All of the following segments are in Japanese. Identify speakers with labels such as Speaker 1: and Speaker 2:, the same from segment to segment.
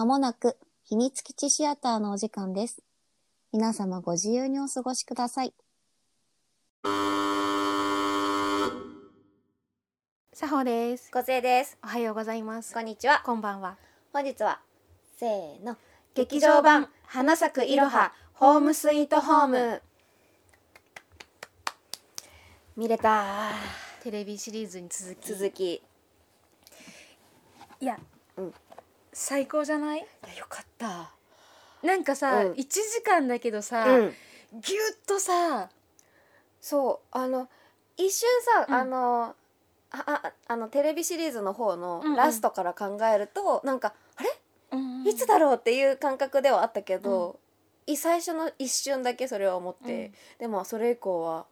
Speaker 1: まもなく秘密基地シアターのお時間です。皆様ご自由にお過ごしください。
Speaker 2: さほです。
Speaker 3: 小生です。
Speaker 2: おはようございます。
Speaker 3: こんにちは。
Speaker 2: こんばんは。
Speaker 3: 本日はせーの
Speaker 2: 劇場版花咲くいろはホームスイートホーム
Speaker 3: 見れた
Speaker 2: テレビシリーズに続き
Speaker 3: 続きい
Speaker 2: いや、
Speaker 3: うん
Speaker 2: 最高じゃない？
Speaker 3: やよかった。
Speaker 2: なんかさ、
Speaker 3: うん。
Speaker 2: 1時間だけどさ、
Speaker 3: うん。
Speaker 2: ぎゅっとさ
Speaker 3: そうあの一瞬さ、
Speaker 2: うん。
Speaker 3: あのあああのテレビシリーズの方の
Speaker 2: うんうん。
Speaker 3: ラストから考えると、なんかあれ？
Speaker 2: うん
Speaker 3: いつだろうっていう感覚ではあったけど、い最初の一瞬だけそれは思って、でもそれ以降は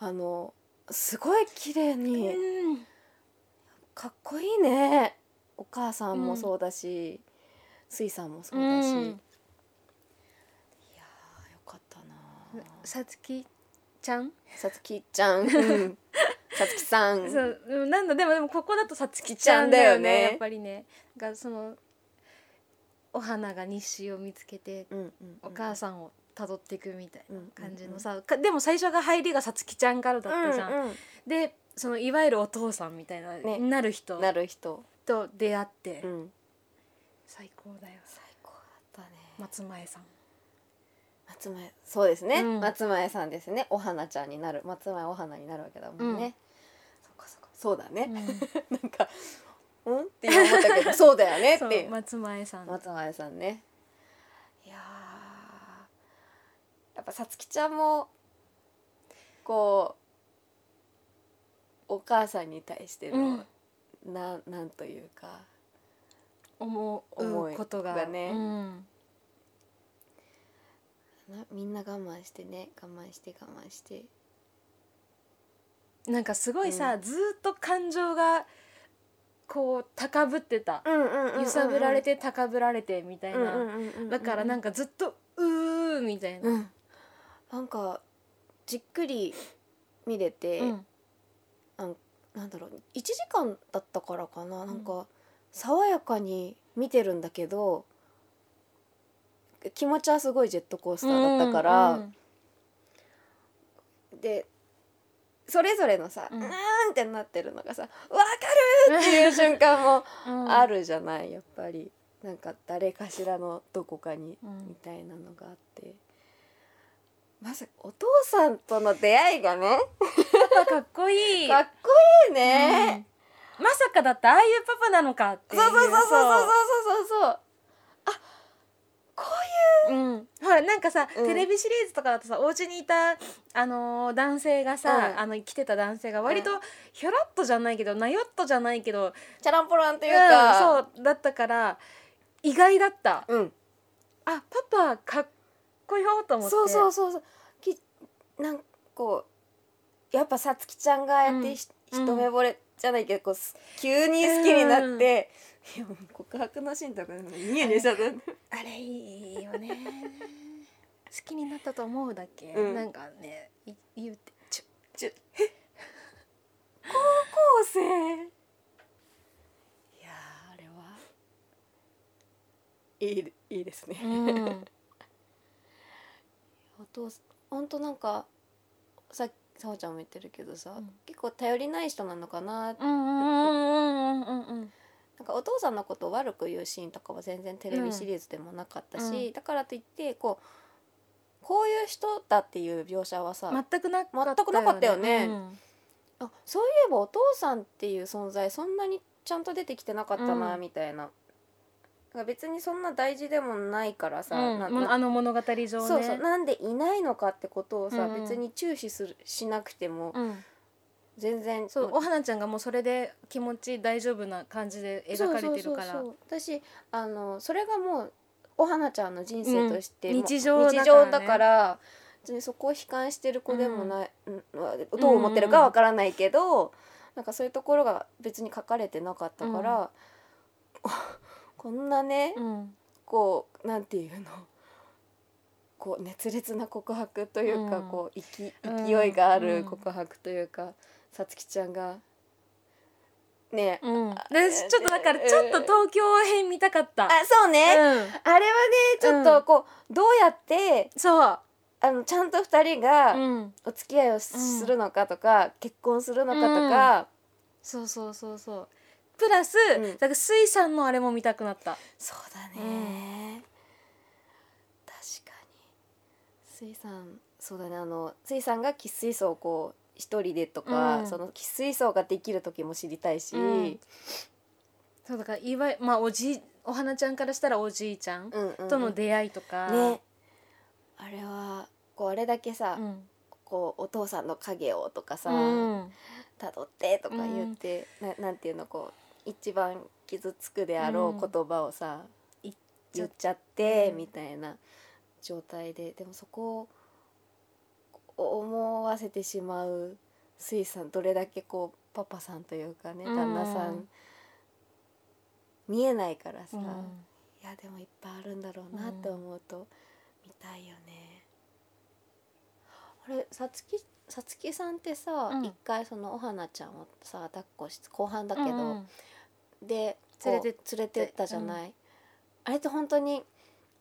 Speaker 3: あのすごい綺麗に、
Speaker 2: うん。
Speaker 3: かっこいいねお母さんもそうだし、スイさんもそうだし、
Speaker 2: うん。
Speaker 3: いやーよかったな。
Speaker 2: さつきちゃん、
Speaker 3: さつきちゃん。うん。さつきさん。
Speaker 2: そううんなんだでもでもここだとさつきち
Speaker 3: ちゃんだ
Speaker 2: よ
Speaker 3: よね。
Speaker 2: ねやっぱりね。がそのお花が日誌を見つけてお母さんを辿っていくみたいな
Speaker 3: うん
Speaker 2: 感じのさ、かでも最初が入りがさつきちゃんからだったじゃん。でそのいわゆるお父さんみたいな、
Speaker 3: ね。
Speaker 2: なる人。
Speaker 3: なる人、
Speaker 2: と出会って、
Speaker 3: うん、
Speaker 2: 最高だよ。
Speaker 3: 最高だったね。
Speaker 2: 松前さん。
Speaker 3: 松前そうですね、
Speaker 2: うん。
Speaker 3: 松前さんですね。お花ちゃんになる。松前お花になるわけだもんね、
Speaker 2: うん。
Speaker 3: そっかそっか。そうだね、
Speaker 2: うん。
Speaker 3: なんかうん？って今思ったけど そうだよねっ
Speaker 2: そう。
Speaker 3: う
Speaker 2: 松前さん。
Speaker 3: 松前さんね。いやー。やっぱさつきちゃんもこうお母さんに対しての、ななんというか。
Speaker 2: 思
Speaker 3: う
Speaker 2: ことが。
Speaker 3: がね。
Speaker 2: うん。
Speaker 3: なみんな我慢してね我慢して我慢して。
Speaker 2: なんかすごいさ、ずーっと感情がこう高ぶってた、
Speaker 3: うんうんうんうん
Speaker 2: 揺さぶられて高ぶられてみたいな、
Speaker 3: うんうんうんうん。
Speaker 2: だからなんかずっとうーみたいな。
Speaker 3: うん。なんかじっくり見れて、
Speaker 2: うん。
Speaker 3: なんだろう1時間だったからかな、なんか爽やかに見てるんだけど気持ちはすごいジェットコースターだったから、
Speaker 2: うん
Speaker 3: でそれぞれのさ、
Speaker 2: う
Speaker 3: うん。ん、ーんってなってるのがさ「わかる!」っていう瞬間も
Speaker 2: うん。
Speaker 3: あるじゃないやっぱり。なんか誰かしらのどこかに
Speaker 2: うん。
Speaker 3: みたいなのがあって。まずお父さんとの出会いがね。
Speaker 2: パパかっこいい。
Speaker 3: かっこいいね、
Speaker 2: うん、まさかだってああいうパパなのかっていう。
Speaker 3: そうそうそうそうそうそうそうあこういう、
Speaker 2: うん、ほらなんかさ、
Speaker 3: うん、
Speaker 2: テレビシリーズとかだとさお家にいた、あのー、男性がさ、
Speaker 3: うん、
Speaker 2: あの来てた男性が割とひょろっとじゃないけどなよっとじゃないけど
Speaker 3: チャランポランというか、
Speaker 2: そうだったから意外だった、
Speaker 3: うん、
Speaker 2: あパパかっこよと思って。
Speaker 3: そうそうそうそう。きなんかこうやっぱさつきちゃんがやってひ、
Speaker 2: うん。
Speaker 3: 一目惚れじゃないけどこうす急に好きになって、いやもう告白のシーンとかニヤニヤしちゃった
Speaker 2: あれいいよね。好きになったと思うだけ、
Speaker 3: うん。
Speaker 2: なんかねい言うてちょ
Speaker 3: ちょ。え？高校生。いやーあれは。いいいいですね、
Speaker 2: うん
Speaker 3: お父さんほんとなんかさっきさほちゃんも言ってるけどさ、
Speaker 2: うん。
Speaker 3: 結構頼りない人なのかな
Speaker 2: うんうんうんうんうんうん
Speaker 3: なんかお父さんのことを悪く言うシーンとかは全然テレビシリーズでもなかったし、
Speaker 2: うん。
Speaker 3: だからといってこうこういう人だっていう描写はさ、
Speaker 2: 全くなかった
Speaker 3: 全くなかったよね。
Speaker 2: うん。
Speaker 3: あそういえばお父さんっていう存在そんなにちゃんと出てきてなかったな、
Speaker 2: うん。
Speaker 3: みたいな。なんか別にそんな大事でもないからさ、
Speaker 2: うんあの物語上ね。
Speaker 3: そうそうなんでいないのかってことをさ、
Speaker 2: うん。うん
Speaker 3: 別に注視するしなくても
Speaker 2: うん、
Speaker 3: 全然。
Speaker 2: そうお花ちゃんがもうそれで気持ち大丈夫な感じで描かれてるから。
Speaker 3: 私あのそれがもうお花ちゃんの人生として、
Speaker 2: うん。日常だからね。
Speaker 3: だから別にそこを悲観してる子でもない、うん。どう思ってるかわからないけど、なんかそういうところが別に書かれてなかったから、こんなね、
Speaker 2: うん。
Speaker 3: こうなんていうの？こう熱烈な告白というか、
Speaker 2: うん。
Speaker 3: こう勢
Speaker 2: うん。
Speaker 3: 勢いがあ
Speaker 2: うん。
Speaker 3: る告白というかさつきちゃんがね
Speaker 2: うん。私ちょっとだからちょっと東京編見たかった。
Speaker 3: あそうね、
Speaker 2: うん。
Speaker 3: あれはねちょっとこう、どうやって
Speaker 2: そう。
Speaker 3: あのちゃんと二人が
Speaker 2: うん。
Speaker 3: お付き合いをす,、るのかとか結婚するのかとか、
Speaker 2: そうそうそうそうプラス、
Speaker 3: ん。
Speaker 2: だから水産のあれも見たくなった。
Speaker 3: そうだね、確かに。水産そうだね。あの水産が喫水槽をこう一人でとか、
Speaker 2: うん。
Speaker 3: その喫水槽ができる時も知りたいし、
Speaker 2: うん。そうだからいわゆまあおじいお花ちゃんからしたらおじいちゃん
Speaker 3: うんうんうん。
Speaker 2: との出会いとか、
Speaker 3: ね。あれはこうあれだけさ、
Speaker 2: うん。
Speaker 3: こうお父さんの影をとかさ、
Speaker 2: うん。
Speaker 3: 辿ってとか言って、ななんていうのこう一番傷つくであろう言葉をさ、
Speaker 2: 言っ
Speaker 3: 言っちゃって、
Speaker 2: うん
Speaker 3: みたいな状態ででもそこを思わせてしまう水さんどれだけこうパパさんというかね
Speaker 2: うん。
Speaker 3: 旦那さん、見えないからさ、
Speaker 2: うん。
Speaker 3: いやでもいっぱいあるんだろうなって思うと見たいよね。あれさつきさつきさんってさ、
Speaker 2: うん。
Speaker 3: 一回そのお花ちゃんをさ抱っこして後半だけど、
Speaker 2: うん
Speaker 3: で
Speaker 2: 連れて
Speaker 3: 連れてったじゃない、あれって本当に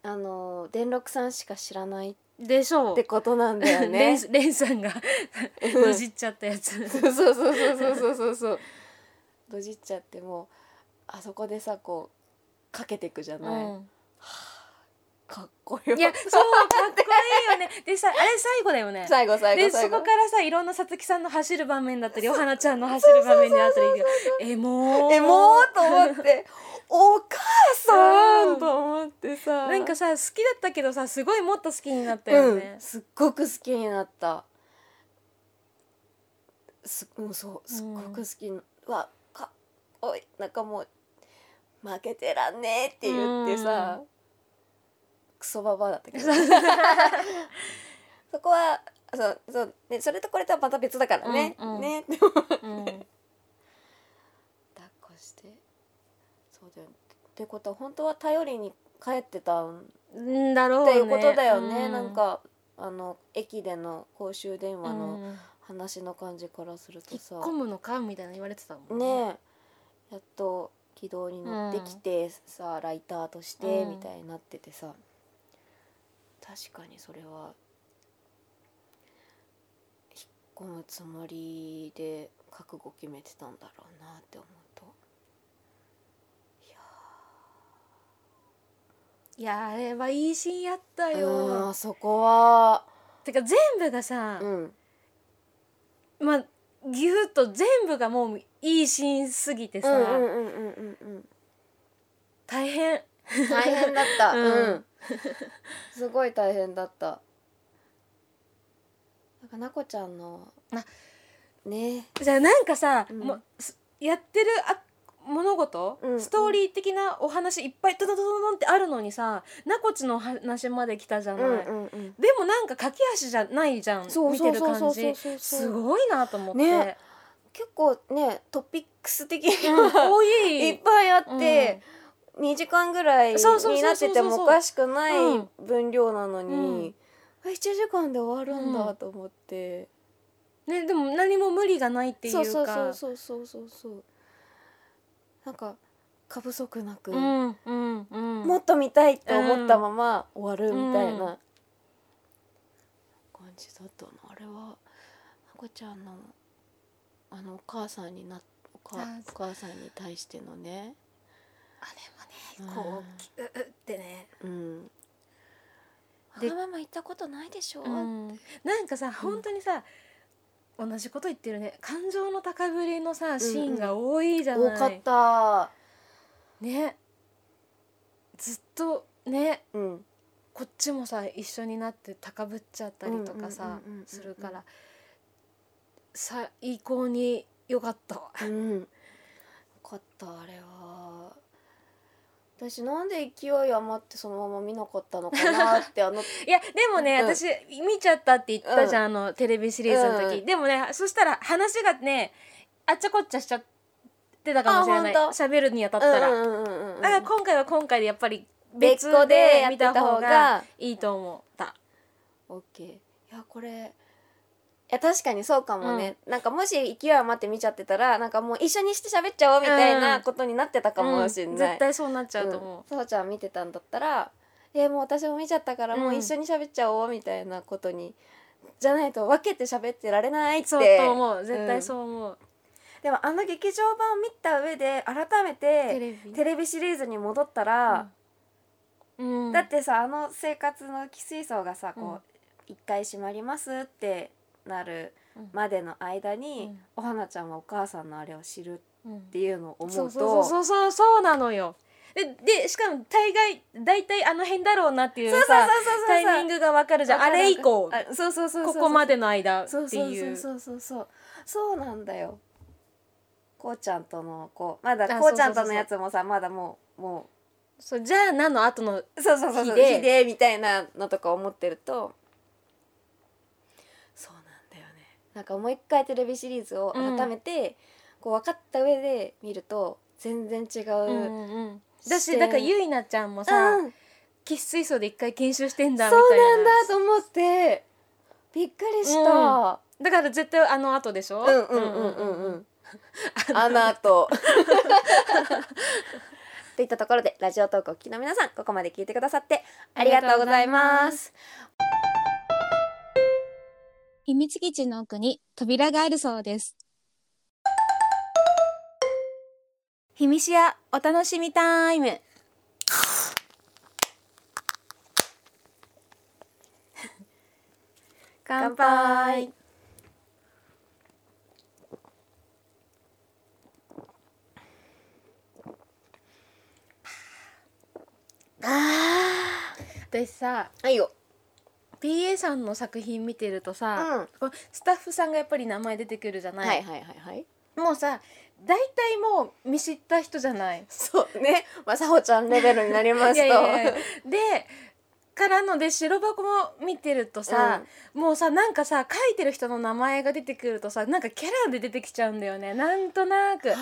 Speaker 3: あの伝六さんしか知らないっ
Speaker 2: でしょう。
Speaker 3: てことなんだよ
Speaker 2: レ
Speaker 3: ね
Speaker 2: ン。レンさんがのじっちゃったやつ。
Speaker 3: そうそうそうそうそうそうそうどじっちゃってもうあそこでさこうかけてくじゃない、
Speaker 2: うん
Speaker 3: かっこよ
Speaker 2: いやそうかっこいいよね。でさあれ最後だよね。
Speaker 3: 最後最
Speaker 2: で
Speaker 3: 後最後。
Speaker 2: そこからさいろんなさつきさんの走る場面だったりお花ちゃんの走る場面であったりえもう
Speaker 3: えもうと思って。お母さ
Speaker 2: うん
Speaker 3: んと思ってさ。
Speaker 2: なんかさ好きだったけどさすごいもっと好きになったよ
Speaker 3: うん。
Speaker 2: ね、
Speaker 3: すっごく好きになった。すうんそうすっごく好きに、うわかっこいい。なんかもう負けてらんねえって言ってさ、クソババアだったけど。そこはそうそう、ね、それとこれとはまた別だからね、
Speaker 2: うんうん。
Speaker 3: ね。って
Speaker 2: うん。
Speaker 3: 抱っこして。そうだよ。ってことは本当は頼りに帰ってたん
Speaker 2: んだろうね。
Speaker 3: っていうことだよね、
Speaker 2: う
Speaker 3: なんかあの駅での公衆電話
Speaker 2: う
Speaker 3: の
Speaker 2: ん。
Speaker 3: 話の感じからするとさ、
Speaker 2: 引っ込むのかみたいな言われてたもん
Speaker 3: ね。えやっと軌道に乗ってきて、さライターとして
Speaker 2: うん。
Speaker 3: みたいになっててさ、確かにそれは引っ込むつもりで覚悟決めてたんだろうなって思うと。
Speaker 2: いやあれはいいシーンやったよ
Speaker 3: あそこは
Speaker 2: てか全部がさ、
Speaker 3: うん
Speaker 2: まあぎゅっと全部がもういいシーンすぎてさ、大変
Speaker 3: 大変だった、
Speaker 2: う
Speaker 3: うんすごい大変だった。なんかなこちゃんの
Speaker 2: あ。
Speaker 3: ね。
Speaker 2: じゃあなんかさ、
Speaker 3: うん。
Speaker 2: もやってるあ物事、
Speaker 3: うん
Speaker 2: ストーリー的なお話いっぱいドドドドドンってあるのにさなこちの話まで来たじゃない、
Speaker 3: うんうんうん。
Speaker 2: でもなんか駆け足じゃないじゃん
Speaker 3: そう
Speaker 2: 見てる
Speaker 3: そうそうそう。
Speaker 2: 感じ。すごいなと思って、
Speaker 3: ね。結構ねトピックス的に
Speaker 2: うん、
Speaker 3: い。
Speaker 2: い
Speaker 3: っぱいあって、2時間ぐらいになっててもおかしくない
Speaker 2: うん
Speaker 3: 分量なのに、
Speaker 2: うん。
Speaker 3: あ1時間で終わるんだと思って、
Speaker 2: ね、でも何も無理がないっていうか。
Speaker 3: そうそうそうそうそうそうなんか過不足なく、
Speaker 2: うんうんうん。
Speaker 3: もっと見たいって思ったまま終わるみたい
Speaker 2: うん
Speaker 3: な感じだったなあれはなこちゃんのあのお母さんになお母さんに対してのね
Speaker 2: あれはねこうううってね、
Speaker 3: うん。
Speaker 2: で
Speaker 3: まま言ったことないでしょ、
Speaker 2: うん、なんかさ本当にさ、同じこと言ってるね。感情の高ぶりのさシーンが多いじゃない、
Speaker 3: 多かった。
Speaker 2: ね。ずっとね
Speaker 3: うん。
Speaker 2: こっちもさ一緒になって高ぶっちゃったりとかさ
Speaker 3: うんうんうんうんうん
Speaker 2: するから最高に良かった。わ
Speaker 3: うん。よかったあれは私なんで勢い余ってそのまま見なかったのかなってあの
Speaker 2: いやでもね、
Speaker 3: うん。
Speaker 2: 私見ちゃったって言ったじゃん、あのテレビシリーズの時、
Speaker 3: うん。
Speaker 2: でもねそしたら話がねあっちゃこっちゃしちゃってたかもしれない。喋るにあたったら、
Speaker 3: うんうんうんうん
Speaker 2: だから今回は今回でやっぱり別
Speaker 3: で
Speaker 2: で見
Speaker 3: た
Speaker 2: た方が。いいと思った。
Speaker 3: オッケー。いやこれいや確かにそうかもね、なんかもし勢い余って見ちゃってたらなんかもう一緒にして喋っちゃおうみたいなことになってたかもしれ
Speaker 2: うん
Speaker 3: ない、
Speaker 2: 絶対そうなっちゃうと思
Speaker 3: う。ん。さほちゃん見てたんだったら「えもう私も見ちゃったからもう一緒に喋っちゃおう」みたいなことに、じゃないと分けて喋ってられないっ
Speaker 2: う、
Speaker 3: て。
Speaker 2: そうと思う。絶対そう思う、
Speaker 3: でもあの劇場版を見た上で改め
Speaker 2: テ
Speaker 3: てテレビシリーズに戻ったら、
Speaker 2: うん。
Speaker 3: だってさあの生活の寄水槽がさ
Speaker 2: うん。
Speaker 3: こう一回閉まりますってなる
Speaker 2: うん。
Speaker 3: までの間に、
Speaker 2: うん。
Speaker 3: お花ちゃんはお母さんのあれを知る
Speaker 2: うん。
Speaker 3: っていうのを思うと
Speaker 2: そうそうそうそうそうなのよ。ででしかも大概大体あの辺だろうなっていう
Speaker 3: そうそう
Speaker 2: さ
Speaker 3: そうそう。
Speaker 2: タイミングがわかるじゃん。あれ以降
Speaker 3: あそうそうそう
Speaker 2: ここまでの間って
Speaker 3: そう。そう
Speaker 2: いう
Speaker 3: そうそうそう。そうなんだよ。こうちゃんとのこうまだ
Speaker 2: あ
Speaker 3: こうちゃんとのやつもさまだもうも
Speaker 2: そうじゃあ何の後の
Speaker 3: うそうそうそうそう。
Speaker 2: 日で。
Speaker 3: 日でみたいなのとか思ってるとそうなんだよねなんかもう一回テレビシリーズを改めて、こう分かった上で見ると全然違う、
Speaker 2: うんうんだしだからゆいなちゃんもさ
Speaker 3: うん。
Speaker 2: 喫水槽で一回研修してんだみ
Speaker 3: そう
Speaker 2: たいな。
Speaker 3: なんだと思ってびっくりした、
Speaker 2: だから絶対あの後でしょ？
Speaker 3: うんうんうんうんうん。あの後。といったところでラジオトークをお聞きの皆さんここまで聞いてくださってありがとうございます。
Speaker 1: 秘密基地の奥に扉があるそうです。
Speaker 2: ひみしやお楽しみタイム乾杯私さ
Speaker 3: はいよ。
Speaker 2: PA さんの作品見てると
Speaker 3: うん。
Speaker 2: さ、うスタッフさんがやっぱり名前出てくるじゃないい、
Speaker 3: はいはいはい。
Speaker 2: もうさ大体もう見知った人じゃない
Speaker 3: そうね。まあさほちゃんレベルになりますと。
Speaker 2: いやいやでからので白箱も見てるとさ、もうさなんかさ書いてる人の名前が出てくるとさなんかキャラで出てきちゃうんだよねなんとなく
Speaker 3: あ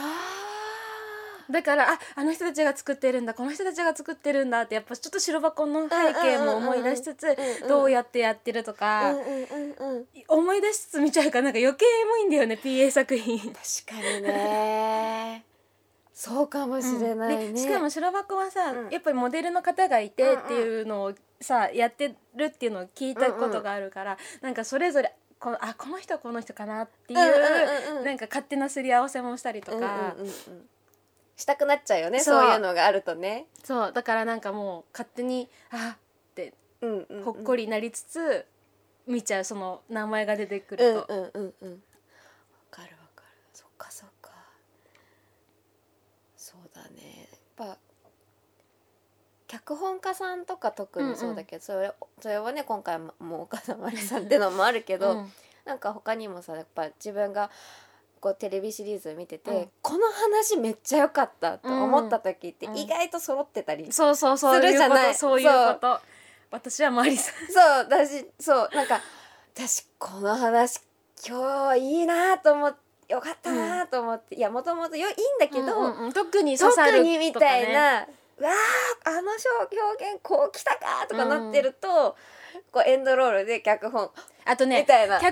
Speaker 2: だからああの人たちが作ってるんだこの人たちが作ってるんだってやっぱちょっと白箱の背景も思い出しつつ
Speaker 3: うんうんうん
Speaker 2: どうやってやってると
Speaker 3: あ。
Speaker 2: か、
Speaker 3: うんうんうんうん。
Speaker 2: 思い出しつつ見ちゃうからなんか余計エモいんだよね PA 作品。
Speaker 3: 確かにね。そうかもしれないね。
Speaker 2: でしかも白箱はさ、
Speaker 3: うん
Speaker 2: やっぱりモデルの方がいてっていうのをさやってるっていうのを聞いたことがあるから、なんかそれぞれこのあこの人はこの人かなっていう,、
Speaker 3: うんうんうんうん
Speaker 2: なんか勝手なすり合わせもしたりとか、
Speaker 3: うんうんうんうんしたくなっちゃうよね
Speaker 2: そ
Speaker 3: そうういうのがあるとね。
Speaker 2: そう。だからなんかもう勝手にあって
Speaker 3: うんうんうん。
Speaker 2: ほっこりなりつつ見ちゃうその名前が出てくると。
Speaker 3: うんうんうんうん。わかるわかる。そっかそっか。そうだね。やっぱ脚本家さんとか特にそうだけど、それそれはね今回ももう岡田真理さんってのもあるけど、
Speaker 2: うん。
Speaker 3: なんか他にもさやっぱ自分がこうテレビシリーズ見てて、
Speaker 2: うん。
Speaker 3: この話めっちゃ良かったと思った時って
Speaker 2: うん。
Speaker 3: 意外と揃ってたり、
Speaker 2: そうそうそう
Speaker 3: するじゃない。
Speaker 2: そういうこと。私はマリさん。
Speaker 3: そうだしそうなんか私この話今日いいなと思ってよかったなと思って、いやもともとよいいんだけど、
Speaker 2: うんうんうん特に刺さる
Speaker 3: 特にみたいな、うわーあの表現こうきたかとかなってると、こうエンドロールで脚本
Speaker 2: あとね。脚本も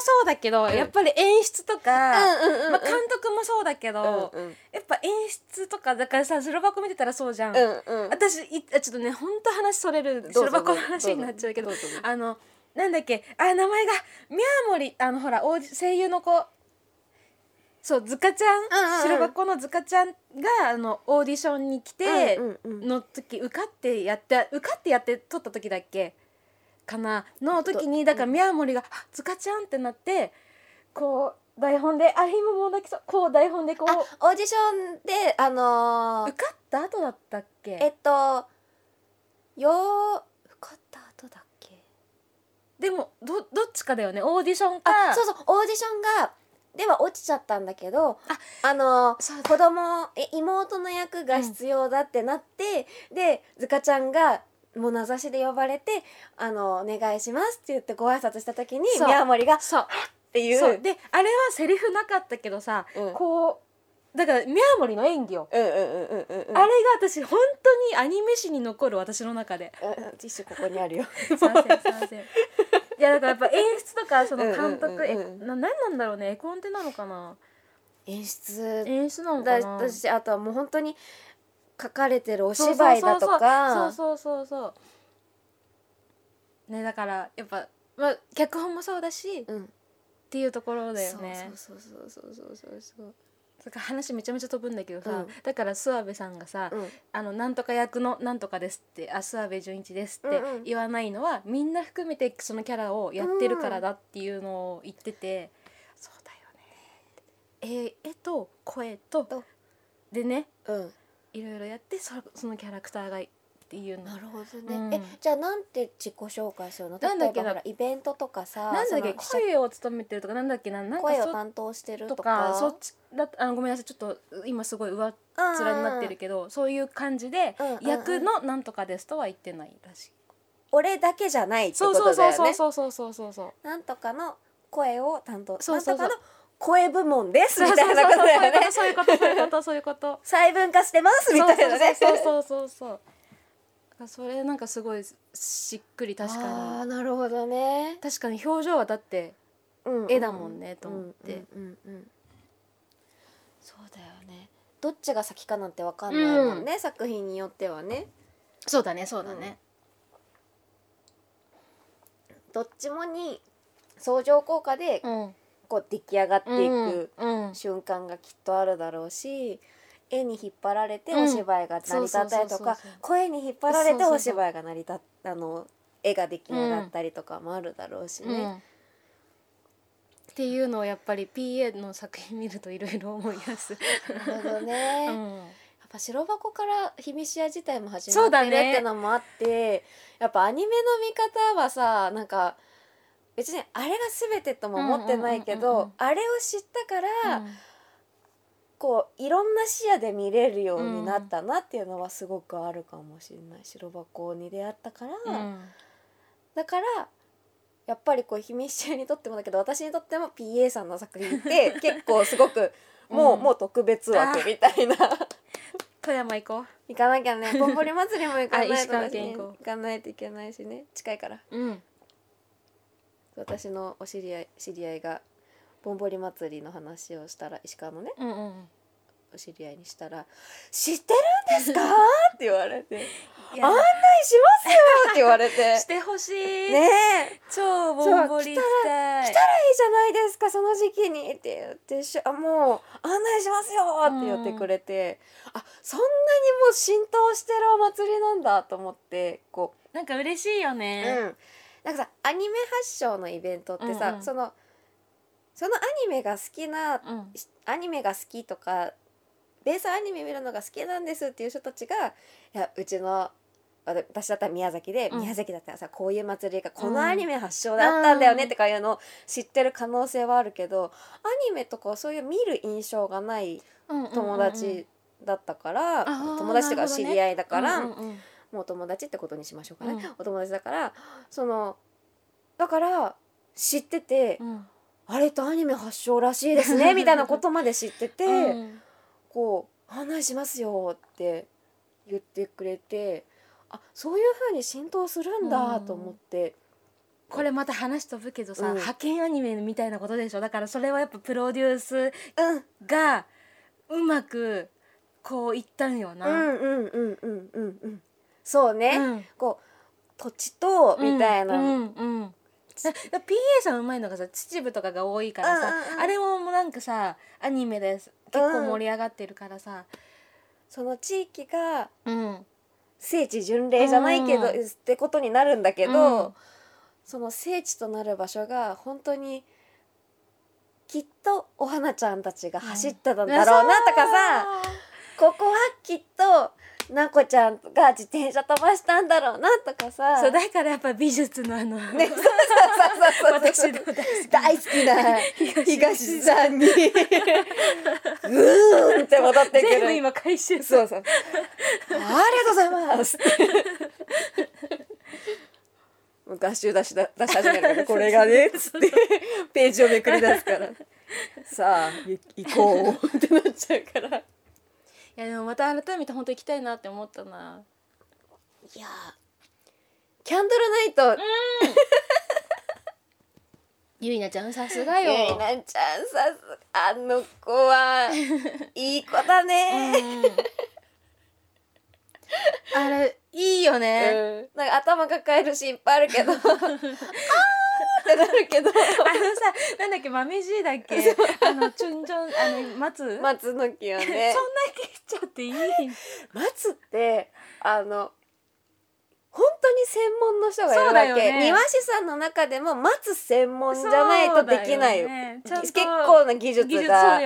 Speaker 2: そうだけど、
Speaker 3: うん。
Speaker 2: やっぱり演出とか、
Speaker 3: うんうんうんうん。
Speaker 2: まあ、監督もそうだけど、
Speaker 3: うんうん。
Speaker 2: やっぱ演出とかだからさ白箱見てたらそうじゃん、
Speaker 3: うんうん。
Speaker 2: 私いあちょっとねほんと話それる白箱の話になっちゃうけどあのなんだっけあ名前が宮森あのほら声優の子。そうズカちゃん、
Speaker 3: うんうんうん。
Speaker 2: 白箱のズカちゃんがあのオーディションに来て、の時受かってやって受かってやって撮った時だっけ？かなの時にだから宮森が「あズカちゃん」ってなってこう台本であ今もう泣きそうこう台本でこう
Speaker 3: あオーディションであのー
Speaker 2: 受かった後だったっけ？
Speaker 3: えっとよー受かった後だっけ？
Speaker 2: でもどどっちかだよね？オーディションか。
Speaker 3: あそうそうオーディションがでは落ちちゃったんだけど
Speaker 2: あ
Speaker 3: あの子供え妹の役が必要だってなって、でずかちゃんがもう名指しで呼ばれて「あのお願いします」って言ってご挨拶した時に宮森がっ
Speaker 2: そう。
Speaker 3: ていう。
Speaker 2: そう。であれはセリフなかったけどさ、
Speaker 3: うん。
Speaker 2: こうだから宮森の演技よ、
Speaker 3: うんうんうんうんうん
Speaker 2: あれが私本当にアニメ史に残る私の中で。
Speaker 3: うんティッシュここにあるよ。
Speaker 2: すいませんすいません。いやだからやっぱ演出とかその監督
Speaker 3: うんうんうんうん。
Speaker 2: えな何なんだろうね絵コンテなのかな？
Speaker 3: 演出。
Speaker 2: 演出なの
Speaker 3: だ
Speaker 2: かな？
Speaker 3: だしあとはもう本当に書かれてるお芝居だとか。
Speaker 2: そうそうそうそう。ねだからやっぱ、まあ、脚本もそうだしっ
Speaker 3: うん。
Speaker 2: ていうところだよね。
Speaker 3: そうそうそうそうそうそうそう。
Speaker 2: だから話めちゃめちゃ飛ぶんだけどさ、
Speaker 3: うん。
Speaker 2: だから諏訪部さんがさ、
Speaker 3: うん。
Speaker 2: あのなんとか役のなんとかですってあ諏訪部純一ですって
Speaker 3: うんうん。
Speaker 2: 言わないのは、みんな含めてそのキャラをやってるからだっていうのを言ってて、そうだよね。絵絵と声と
Speaker 3: と。
Speaker 2: でね
Speaker 3: うん
Speaker 2: いろいろやってそそのキャラクターがっていうの。
Speaker 3: なるほど
Speaker 2: うん。
Speaker 3: ね、えじゃあなんて自己紹介するの？
Speaker 2: なんだっけ
Speaker 3: イベントとかさ
Speaker 2: なんだっけ？声を務めてるとかなんだっけな？なんかそ
Speaker 3: 声を担当してる
Speaker 2: と
Speaker 3: とか
Speaker 2: かそっちだあのごめんなさいちょっと今すごい上っ面になってるけどそういう感じで役のなんとかですとは言ってないらしい。
Speaker 3: 俺だけじゃないってこ
Speaker 2: そうそう
Speaker 3: とだよね。
Speaker 2: そうそうそうそうそうそう。
Speaker 3: なんとかの声を担当
Speaker 2: そうそうそう。
Speaker 3: なんとかの声部門です
Speaker 2: そう
Speaker 3: みたいなことだよね。
Speaker 2: そういうことそういうことそういうこと
Speaker 3: 細分化してますみたいなね。
Speaker 2: そうそうそうそう。それなんかすごいしっくり確
Speaker 3: あ
Speaker 2: か
Speaker 3: ーなるほどね。
Speaker 2: に確かに表情はだって
Speaker 3: うん
Speaker 2: 絵だもんねと思って。
Speaker 3: うんうんうんうん。そうだよね。どっちが先かなんてわかんないもんね、作品によってはね。
Speaker 2: そうだねそうだね。
Speaker 3: どっちもに相乗効果で
Speaker 2: うん
Speaker 3: こう出来上がっていく
Speaker 2: うん
Speaker 3: 瞬間がきっとあるだろうし絵に引っ張られて
Speaker 2: うん。
Speaker 3: お芝居が成り立ったりとか声に引っ張られてお芝居が成り立っあの絵が出来上がったりとかもあるだろうし
Speaker 2: うん。
Speaker 3: ね。
Speaker 2: っていうのをやっぱり PA の作品見るといろいろ思い出す。
Speaker 3: なるほどね、やっ
Speaker 2: うん
Speaker 3: ぱ白箱から「ひみしや」自体も始まってるっ
Speaker 2: ね。
Speaker 3: てのもあって、やっぱアニメの見方はさなんか別にあれが全てとも思ってないけ
Speaker 2: うんうんうんうんうん
Speaker 3: どあれを知ったから、こういろんな視野で見れるようになったなっていうのはすごくあるかもしれない。白箱に出会ったから、
Speaker 2: うん
Speaker 3: だからやっぱりこうひみしやにとってもだけど私にとっても PA さんの作品って 結構すごくもう、
Speaker 2: うん。
Speaker 3: もう特別枠みたいな。
Speaker 2: 富山行こ
Speaker 3: 行かなきゃね。ぼんぼり祭りも行かないと
Speaker 2: あ石川
Speaker 3: だし、ね、
Speaker 2: 県行こう。
Speaker 3: 行かないといけないしね。近いから。
Speaker 2: う。うん。
Speaker 3: 私のお知り合い知り合いがぼんぼり祭りの話をしたら石川のね
Speaker 2: うんうん。
Speaker 3: お知り合いにしたら「知ってるんですか?」って言われて「
Speaker 2: いや
Speaker 3: 案内しますよ!」って言われて
Speaker 2: してほしい。
Speaker 3: ねえ
Speaker 2: 超ボンボリ行きたい。
Speaker 3: 来たらいいじゃないですかその時期にって言ってしあもう案内しますよって言ってくれて、あそんなにもう浸透してるお祭りなんだと思ってこ
Speaker 2: なんか嬉しいよ
Speaker 3: う、
Speaker 2: ね。
Speaker 3: うん、なんかさアニメ発祥のイベントってさ、
Speaker 2: うんうん。
Speaker 3: そのそのアニメが好きな
Speaker 2: うん。
Speaker 3: アニメが好きとかベースアニメ見るのが好きなんですっていう人たちがいやうちの私だったら宮崎で、
Speaker 2: うん。
Speaker 3: 宮崎だったらさこういう祭りがこのアニメ発祥だったんだよねとかいうのを知ってる可能性はあるけどアニメとかそういう見る印象がない友達だったから、友達とか知り合いだから、
Speaker 2: うんうんうん
Speaker 3: もう友達ってことにしましょうかね、
Speaker 2: うん。
Speaker 3: お友達だからそのだから知ってて、
Speaker 2: うん。
Speaker 3: あれとアニメ発祥らしいですね みたいなことまで知ってて。
Speaker 2: うん。
Speaker 3: こう案内しますよって言ってくれてあそういう風に浸透するんだと思って、
Speaker 2: これまた話飛ぶけどさ、
Speaker 3: うん。
Speaker 2: 派遣アニメみたいなことでしょ？だからそれはやっぱプロデュース
Speaker 3: うん、
Speaker 2: がうまくこういったんよな。
Speaker 3: うんうんうんうんうんうんそうね、
Speaker 2: うん。
Speaker 3: こう土地とみたいな、
Speaker 2: うんうんうん。PA さんうまいのがさ秩父とかが多いからさ、
Speaker 3: うんうんうん。
Speaker 2: あれももうなんかさアニメです。結構盛り上がってるからさ、
Speaker 3: その地域が
Speaker 2: うん。
Speaker 3: 聖地巡礼じゃないけど、
Speaker 2: うん
Speaker 3: ってことになるんだけど、
Speaker 2: うん。
Speaker 3: その聖地となる場所が本当にきっとお花ちゃんたちが走ってたんだろうなとかさ、ここはきっとなこちゃんが自転車飛ばしたんだろうなとかさ。
Speaker 2: そうだからやっぱ美術のあの、
Speaker 3: ね、そうそうそうそう
Speaker 2: 私の
Speaker 3: 大好きな東さんに。うーんって戻ってくる
Speaker 2: 全部今回収
Speaker 3: そうそう。ありがとうございます。合集出しだ出し始めるからこれがねっつって。ページをめくり出すから。さあい行こう。ってなっちゃうから。
Speaker 2: いやでもまた改めて本当行きたいなって思ったな。い
Speaker 3: やーキャンドルナイト、
Speaker 2: ゆいなちゃんさすがよ。
Speaker 3: ゆいなちゃんさすあの子は。いい子だね、
Speaker 2: うん。あれいいよね、
Speaker 3: うん。なんか頭抱えるシーンいっぱいあるけど。あ ーってなるけど。
Speaker 2: あのさなんだっけ豆じいだっけ？あのちょんちょんあの松、
Speaker 3: 松の木は
Speaker 2: そんな
Speaker 3: ね
Speaker 2: 切っちゃっていい？
Speaker 3: 松ってあの本当に専門の人がいるわけ、
Speaker 2: よね。
Speaker 3: 庭師さんの中でも松専門じゃないとできない。
Speaker 2: ね。
Speaker 3: 結構な技術が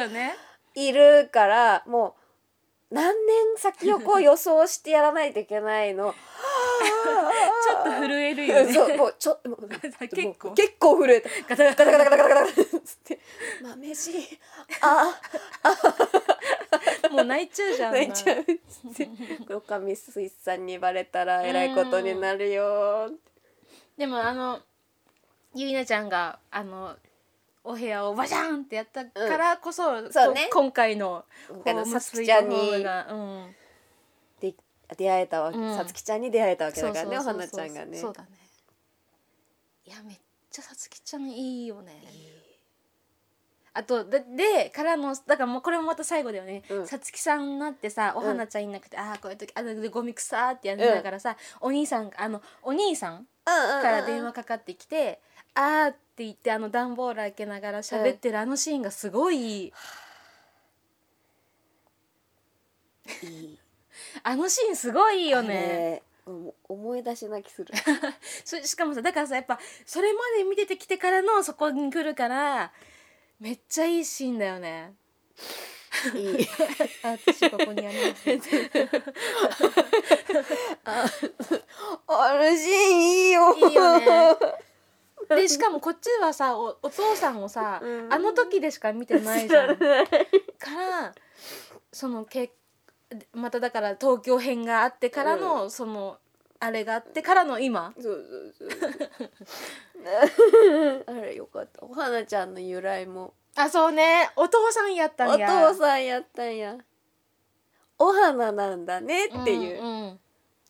Speaker 3: いるからもう何年先をこう予想してやらないといけないの。
Speaker 2: ちょっと震えるよね。
Speaker 3: そうもうちょもう
Speaker 2: 結構。
Speaker 3: 結構震えた。
Speaker 2: ガタガタ
Speaker 3: ガタガタガタガタって「豆しああ
Speaker 2: もう泣いちゃうじゃん
Speaker 3: いち」って水産にバレたらえらいことになるよ
Speaker 2: でもあのゆいなちゃんがあのお部屋をバシャンってやったからこそ、
Speaker 3: そうね。
Speaker 2: こ今回の
Speaker 3: さつきちゃんに
Speaker 2: スイートホームがうん。
Speaker 3: で出会えたわけ
Speaker 2: うん。
Speaker 3: さつきちゃんに出会えたわけだからねお花ちゃんがね。
Speaker 2: そうだね。いやめっちゃさつきちゃんいいよね。あとででからのだからもうこれもまた最後だよね。
Speaker 3: うん。
Speaker 2: さつきさんになってさお
Speaker 3: うん。
Speaker 2: 花ちゃんいなくて、ああこういう時あでゴミくさーってやりながらさ、お兄さんあのお兄さん
Speaker 3: か
Speaker 2: から電話かかってきて「あー」って言ってあの段ボール開けながら喋ってるあのシーンがすごいいい あのシーンすごいいいよね。
Speaker 3: 思い出し泣きする
Speaker 2: そしかもさだからさやっぱそれまで見ててきてからのそこに来るからめっちゃいいシーンだよね。
Speaker 3: いい
Speaker 2: あ私ここにあります。
Speaker 3: あるシーンいいよ
Speaker 2: いいよね。でしかもこっちはさおお父さんをさ、
Speaker 3: うん。
Speaker 2: あの時でしか見てないじゃん。からそのけまただから東京編があってからの、そのあれがあってからの今。
Speaker 3: そうそうそうあれよかった。お花ちゃんの由来も。
Speaker 2: あそうね。お父さんやった
Speaker 3: お
Speaker 2: んや。
Speaker 3: 父さんやったんや。お花なんだねっていう、
Speaker 2: んん。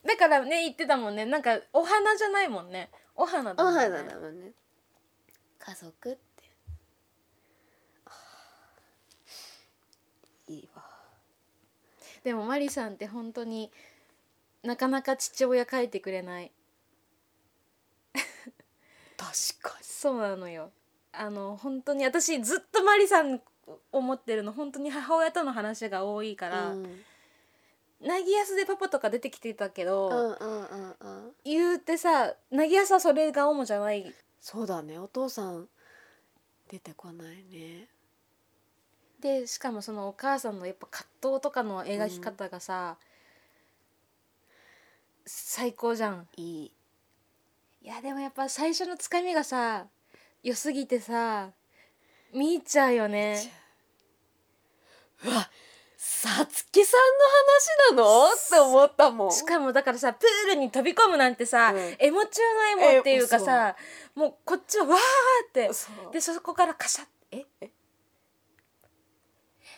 Speaker 2: だからね言ってたもんね。なんかお花じゃないもんねお花だ
Speaker 3: お
Speaker 2: もんね。
Speaker 3: 花だもんね。家族って。あー。いいわ。
Speaker 2: でもマリさんって本当になかなか父親書いてくれない。
Speaker 3: 確か
Speaker 2: そうなのよ。あの本当に私ずっとマリさん思ってるの本当に母親との話が多いから、
Speaker 3: うん
Speaker 2: なぎやすでパパとか出てきてたけど、
Speaker 3: うんうんうんうん。
Speaker 2: 言うてさなぎやすはそれが主じゃない
Speaker 3: そうだね。お父さん出てこないね。
Speaker 2: でしかもそのお母さんのやっぱ葛藤とかの描き方がさ、最高じゃん。
Speaker 3: いい。
Speaker 2: いやでもやっぱ最初のつかみがさ良すぎてさ見入っちゃうよね。
Speaker 3: うわさつきさんの話なの？って思ったもん。
Speaker 2: しかもだからさプールに飛び込むなんてさ、
Speaker 3: うん。
Speaker 2: エモ中のエモっていうかさもうこっちはわーってでそこからカシャッえ？え？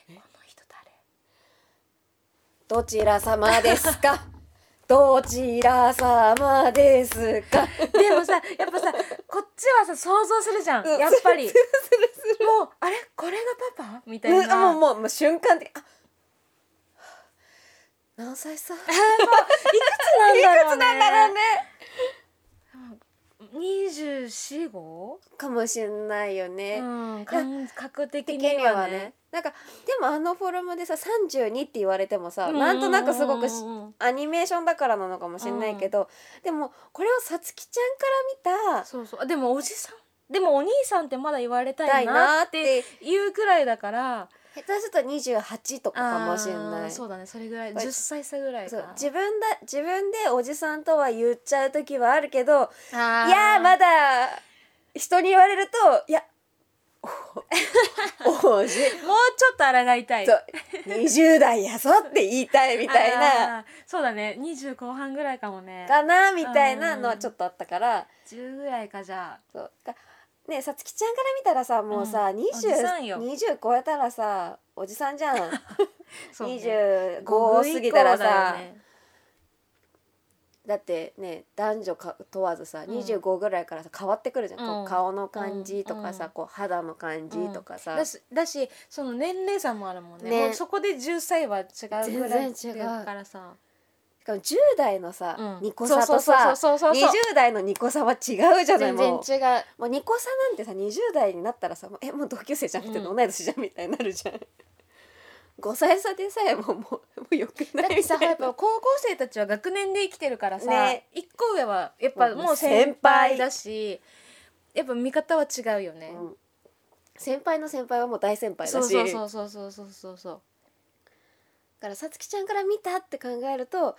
Speaker 2: この人誰？
Speaker 3: どちら様ですか？どちら様ですか？
Speaker 2: でもさやっぱさこっちはさ想像するじゃん。
Speaker 3: うん。
Speaker 2: やっぱり。もうあれ？これがパパ？みたいな、
Speaker 3: もうもうもう瞬間的あ何歳さ
Speaker 2: いくつなんだろうね。
Speaker 3: なんだろうね。
Speaker 2: 24号？
Speaker 3: かもしんないよね、
Speaker 2: うん感覚的
Speaker 3: 的
Speaker 2: に
Speaker 3: にはね。
Speaker 2: はね
Speaker 3: なんかでもあのフォルムでさ32って言われてもさ、なんとなくすごくアニメーションだからなのかもしんないけど、でもこれをさつきちゃんから見た
Speaker 2: そうそう。あでもおじさん？でもお兄さんってまだ言われた
Speaker 3: たい
Speaker 2: いな
Speaker 3: な
Speaker 2: っ
Speaker 3: て。
Speaker 2: いうくらいだから
Speaker 3: 下手すると28とかかもしんない。
Speaker 2: そうだね。それぐらい
Speaker 3: これ
Speaker 2: 10歳差ぐらいか。
Speaker 3: 自分だ自分でおじさんとは言っちゃう時はあるけどいやーまだ人に言われるといやおおじ。
Speaker 2: もうちょっと抗いたい。
Speaker 3: そう20代やぞって言いたいみたいな。
Speaker 2: そうだね。20後半ぐらいかもね。
Speaker 3: かなみたいなのはちょっとあったから。
Speaker 2: 10ぐらいかじゃ
Speaker 3: そうかねさつきちゃんから見たらさもうさ、
Speaker 2: うん。おじさんよ。
Speaker 3: 20, 20超えたらさおじさんじゃん。
Speaker 2: ね
Speaker 3: 25過ぎたらさ、
Speaker 2: だよね。
Speaker 3: だってね男女か問わずさ、
Speaker 2: うん。
Speaker 3: 25ぐらいからさ変わってくるじゃん、こう
Speaker 2: うん。
Speaker 3: 顔の感じとかさ、
Speaker 2: うん。
Speaker 3: こう肌の感じとかさ、
Speaker 2: だしだしその年齢差もあるもんね。
Speaker 3: ね。
Speaker 2: もうそこで10歳は違うぐらい
Speaker 3: 違う
Speaker 2: だからさ。
Speaker 3: しかも10代のさ、
Speaker 2: うん。
Speaker 3: ニコさとさ
Speaker 2: そうそうそうそうそう。
Speaker 3: 20代のニコさは違うじゃない
Speaker 2: 全然
Speaker 3: も
Speaker 2: 違う。
Speaker 3: もうニコさなんてさ20代になったらさえもう同級生じゃな
Speaker 2: くて
Speaker 3: 同い年じゃんみたいになるじゃん、5歳差でさえもうもうもうよくな
Speaker 2: だってさやっぱ高校生たちは学年で生きてるからさ、
Speaker 3: ね。
Speaker 2: 一個上はやっぱ
Speaker 3: もう
Speaker 2: 先輩。だしやっぱ見方は違うよね、
Speaker 3: うん。先輩の先輩はもう大先輩だし。
Speaker 2: そうそうそうそうそうそうそう。
Speaker 3: からさつきちゃんから見たって考えると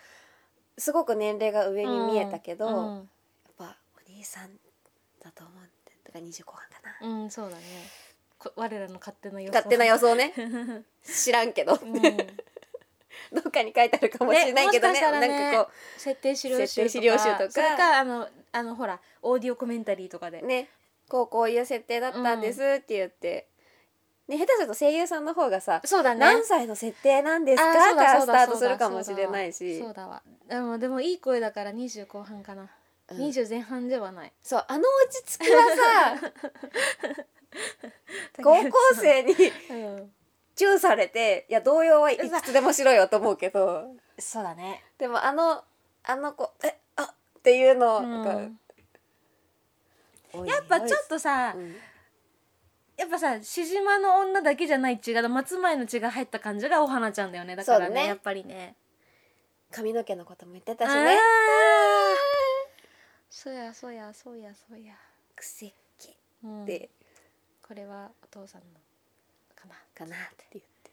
Speaker 3: すごく年齢が上に見えたけど、やっ
Speaker 2: うん
Speaker 3: ぱお兄さんだと思ってだから20後半かな、
Speaker 2: うん、そうだね。こ我らの勝手な予想。
Speaker 3: 勝手な予想ね。知らんけど、
Speaker 2: うん。
Speaker 3: どっかに書いてあるかもしれないけどね。
Speaker 2: ねね
Speaker 3: なんかこ
Speaker 2: 設定資料集とか
Speaker 3: 設定資料集とか。
Speaker 2: それかあのあのほらオーディオコメンタリーとかで、
Speaker 3: うね。こうこういう設定だったんですって言って、ね、下手すると声優さんの方がさ
Speaker 2: そうだね。
Speaker 3: 何歳の設定なんですかからスタートするかもしれないし。
Speaker 2: そうだわ。でもでもいい声だから20後半かな、
Speaker 3: うん。
Speaker 2: 20前半ではない。
Speaker 3: そうあの落ち着きはさ 高校生に
Speaker 2: うん。
Speaker 3: チューされていや動揺はいくつでもしろよと思うけど。
Speaker 2: そうだね。
Speaker 3: でもあのあの子えあっていうのを
Speaker 2: うん。
Speaker 3: なんか、おい。
Speaker 2: やっぱちょっとさ、
Speaker 3: うん
Speaker 2: やっぱさしじまの女だけじゃない血が松前の血が入った感じがお花ちゃんだよね。だから
Speaker 3: そうだね
Speaker 2: ねやっぱりね。
Speaker 3: 髪の毛のことも言ってたし
Speaker 2: あー。
Speaker 3: ね
Speaker 2: そうやそうやそうやそうや、
Speaker 3: くせっ気
Speaker 2: うん。
Speaker 3: で
Speaker 2: これはお父さんのかな。
Speaker 3: かなって言って。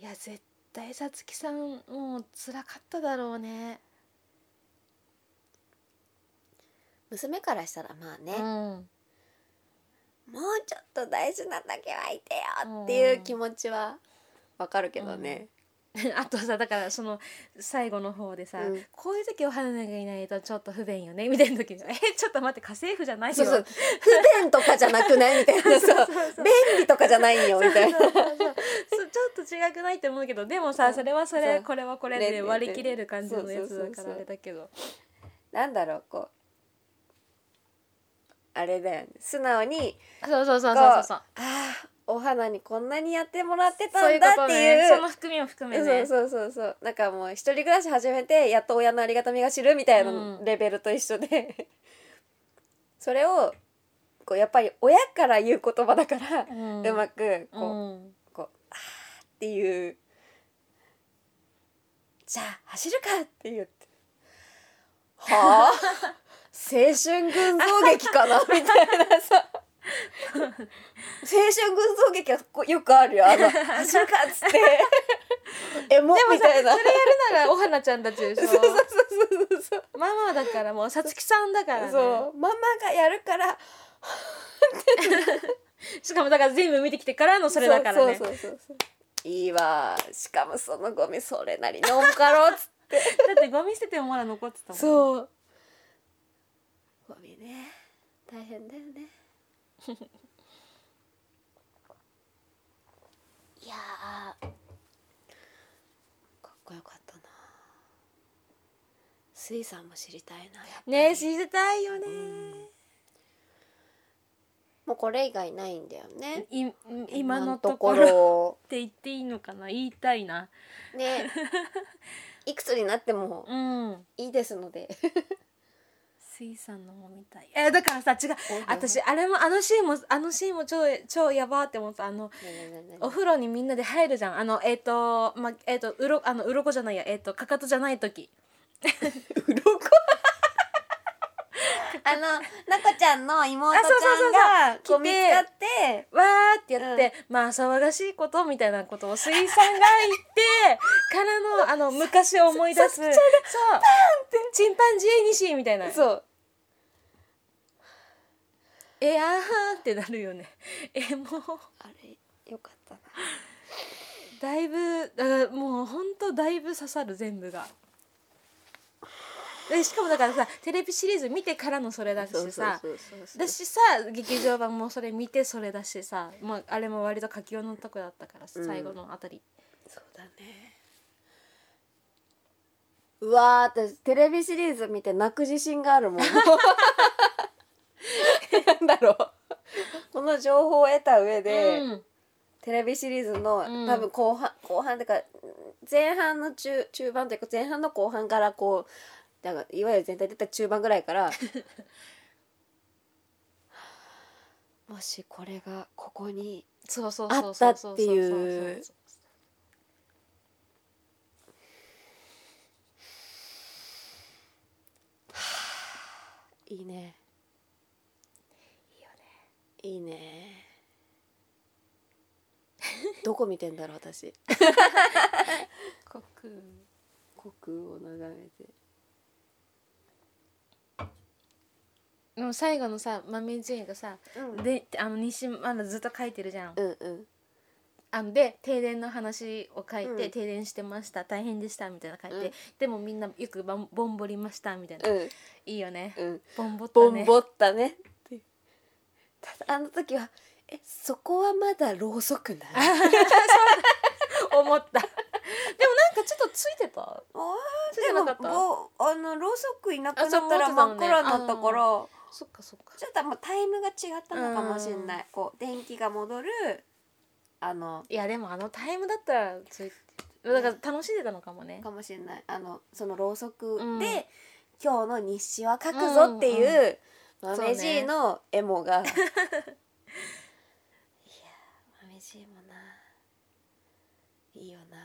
Speaker 2: いや絶対さつきさんもう辛かっただろうね。
Speaker 3: 娘からしたらまあね、
Speaker 2: うん
Speaker 3: もうちょっと大事なだけはいてよっていう気持ちはわかるけどね、
Speaker 2: あとさだからその最後の方でさ、
Speaker 3: うん。
Speaker 2: こういう時お花がいないとちょっと不便よねみたいな時に「えちょっと待って家政婦じゃないよ」
Speaker 3: そうそう。不便とかじゃなくないみたいな。さ便利とかじゃないよみたいな。
Speaker 2: そうそうそうそう。ちょっと違くないって思うけどでもさそれはそれこれはこれ
Speaker 3: ね
Speaker 2: で割り切れる感じのやつだからあれだけど。
Speaker 3: なんだろうこうあれだよね。素直に
Speaker 2: そうそうそう
Speaker 3: こ
Speaker 2: そうう。そう
Speaker 3: ああお花にこんなにやってもらってた
Speaker 2: そうい
Speaker 3: んだっていう。
Speaker 2: ね。その含みも含めね。
Speaker 3: そうそうそうそう。なんかもう一人暮らし始めてやっと親のありがたみが知るみたいな
Speaker 2: うん。
Speaker 3: レベルと一緒で、それをこうやっぱり親から言う言葉だから、う
Speaker 2: うん
Speaker 3: まくこう,、
Speaker 2: うん。
Speaker 3: こうあーっていう。じゃあ走るかって言って。はあ？青 春群像劇かな？みたいな。さ青春群像劇はこうよくあるよ。あの 走るかっつって。エモみたいな。
Speaker 2: それやるならお花ちゃんたちでしょ？
Speaker 3: そうそうそうそう
Speaker 2: ママだからもうさつきさんだからね。
Speaker 3: そう。ママがやるから。
Speaker 2: しかもだから全部見てきてからのそれだからね。
Speaker 3: そうそうそうそういいわ。しかもそのゴミそれなりの重かろうっつって。
Speaker 2: だってゴミ捨ててもまだ残ってたもん。
Speaker 3: そうゴミね。大変だよね。いやーかっこよかったな。水さんも知りたいな
Speaker 2: ねえ知りたいよね。
Speaker 3: もうこれ以外ないんだよね。
Speaker 2: い今のところ。
Speaker 3: ろ。
Speaker 2: って言っていいのかな？言いたいな。
Speaker 3: ね。いくつになっても
Speaker 2: うん。
Speaker 3: いいですので
Speaker 2: 水さんのも見たい。えだからさ違う。私あれもあのシーンもあのシーンも超超やばーって思った。あのお風呂にみんなで入るじゃん。あのえっ、とまえっ、とうろあの鱗じゃないや。えっ、とかかとじゃない時。
Speaker 3: うろこあのなこちゃんの妹ちゃん
Speaker 2: あそうそうそうそう。
Speaker 3: がこう見つかって
Speaker 2: わーってやって、まあ騒がしいことみたいなことを水さんが言ってからのあの昔を思い出す。そうチンパンジーニシーみたいな。
Speaker 3: そう。
Speaker 2: えあーってなるよね。えもう。
Speaker 3: あれよかったな。
Speaker 2: だいぶだからもうほんとだいぶ刺さる全部が。でしかもだからさテレビシリーズ見てからのそれだしさ。だしさ劇場版もそれ見てそれだしさ、まあ、あれも割と書きのとこだったからさ
Speaker 3: うん。
Speaker 2: 最後のあたり、
Speaker 3: そうだねうわー私テレビシリーズ見て泣く自信があるもん。なんだろう。この情報を得た上で、
Speaker 2: うん。
Speaker 3: テレビシリーズの、
Speaker 2: うん。
Speaker 3: 多分後半後半っていうか前半の中中盤というか前半の後半からこうなんかいわゆる全体で言ったら中盤ぐらいから もしこれがここに
Speaker 2: そうそう
Speaker 3: あ
Speaker 2: そうそう
Speaker 3: ったっていういいね。
Speaker 2: いいよね。
Speaker 3: いいね。どこ見てんだろう私。
Speaker 2: コク。
Speaker 3: 虚空を眺めて。
Speaker 2: でも最後のさ豆爺がさ、
Speaker 3: うん。
Speaker 2: であの西まだずっと書いてるじゃん、
Speaker 3: うんうん
Speaker 2: あので停電の話を書いて、
Speaker 3: うん。
Speaker 2: 停電してました大変でしたみたいな書いて、
Speaker 3: うん。
Speaker 2: でもみんなよくボンボンボりましたみたいな、
Speaker 3: うん。
Speaker 2: いいよね、
Speaker 3: うん。
Speaker 2: ボンボったね。
Speaker 3: ボンボったねって。ただあの時はえそこはまだろうそくない？
Speaker 2: 思った。でもなんかちょっとついてた？
Speaker 3: あ
Speaker 2: ついてなかった？
Speaker 3: ぼあのろうそくいなくなったら真っ暗になったから、
Speaker 2: そっかそっか。
Speaker 3: ちょっともうタイムが違ったのかもしれない、
Speaker 2: うん。
Speaker 3: こう電気が戻るあの
Speaker 2: いやでもあのタイムだったらついてだから楽しんでたのかもね。
Speaker 3: かもしれない。あのそのろうそくで、
Speaker 2: うん。
Speaker 3: 今日の日誌は書くぞっていう、
Speaker 2: うん
Speaker 3: 豆じいのエモが、いや豆じいもな。いいよな。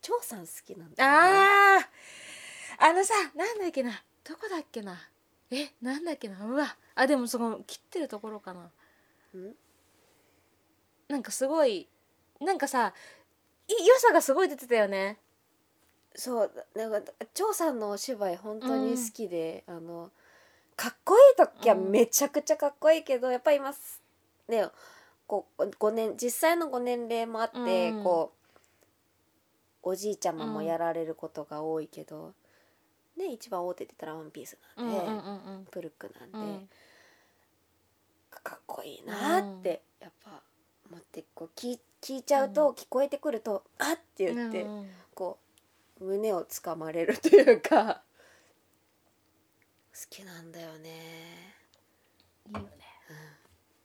Speaker 3: 張さん好きなんだよね。
Speaker 2: あー。あのさなんだっけな。どこだっけな。えなんだっけな。うわ。あでもその切ってるところかな。
Speaker 3: うん？
Speaker 2: なんかすごいなんかさい良さがすごい出てたよね。
Speaker 3: そうなんか張さんのお芝居本当に好きで、あのかっこいい時はめちゃくちゃかっこいいけど、やっぱり今すねこう5年実際のご年齢もあって、
Speaker 2: うん。
Speaker 3: こうおじいちゃまもやられることが多いけど、ね一番大手って言ったら「ワンピースなんで、
Speaker 2: うんうんうん
Speaker 3: プルックなんで、
Speaker 2: うん。
Speaker 3: かっこいいなってやっぱ思ってこう聞い聞いちゃうと、聞こえてくると「あっ!」って言って。
Speaker 2: うんうん
Speaker 3: こう胸をつかまれるというか好きなんだよね。
Speaker 2: いいよね。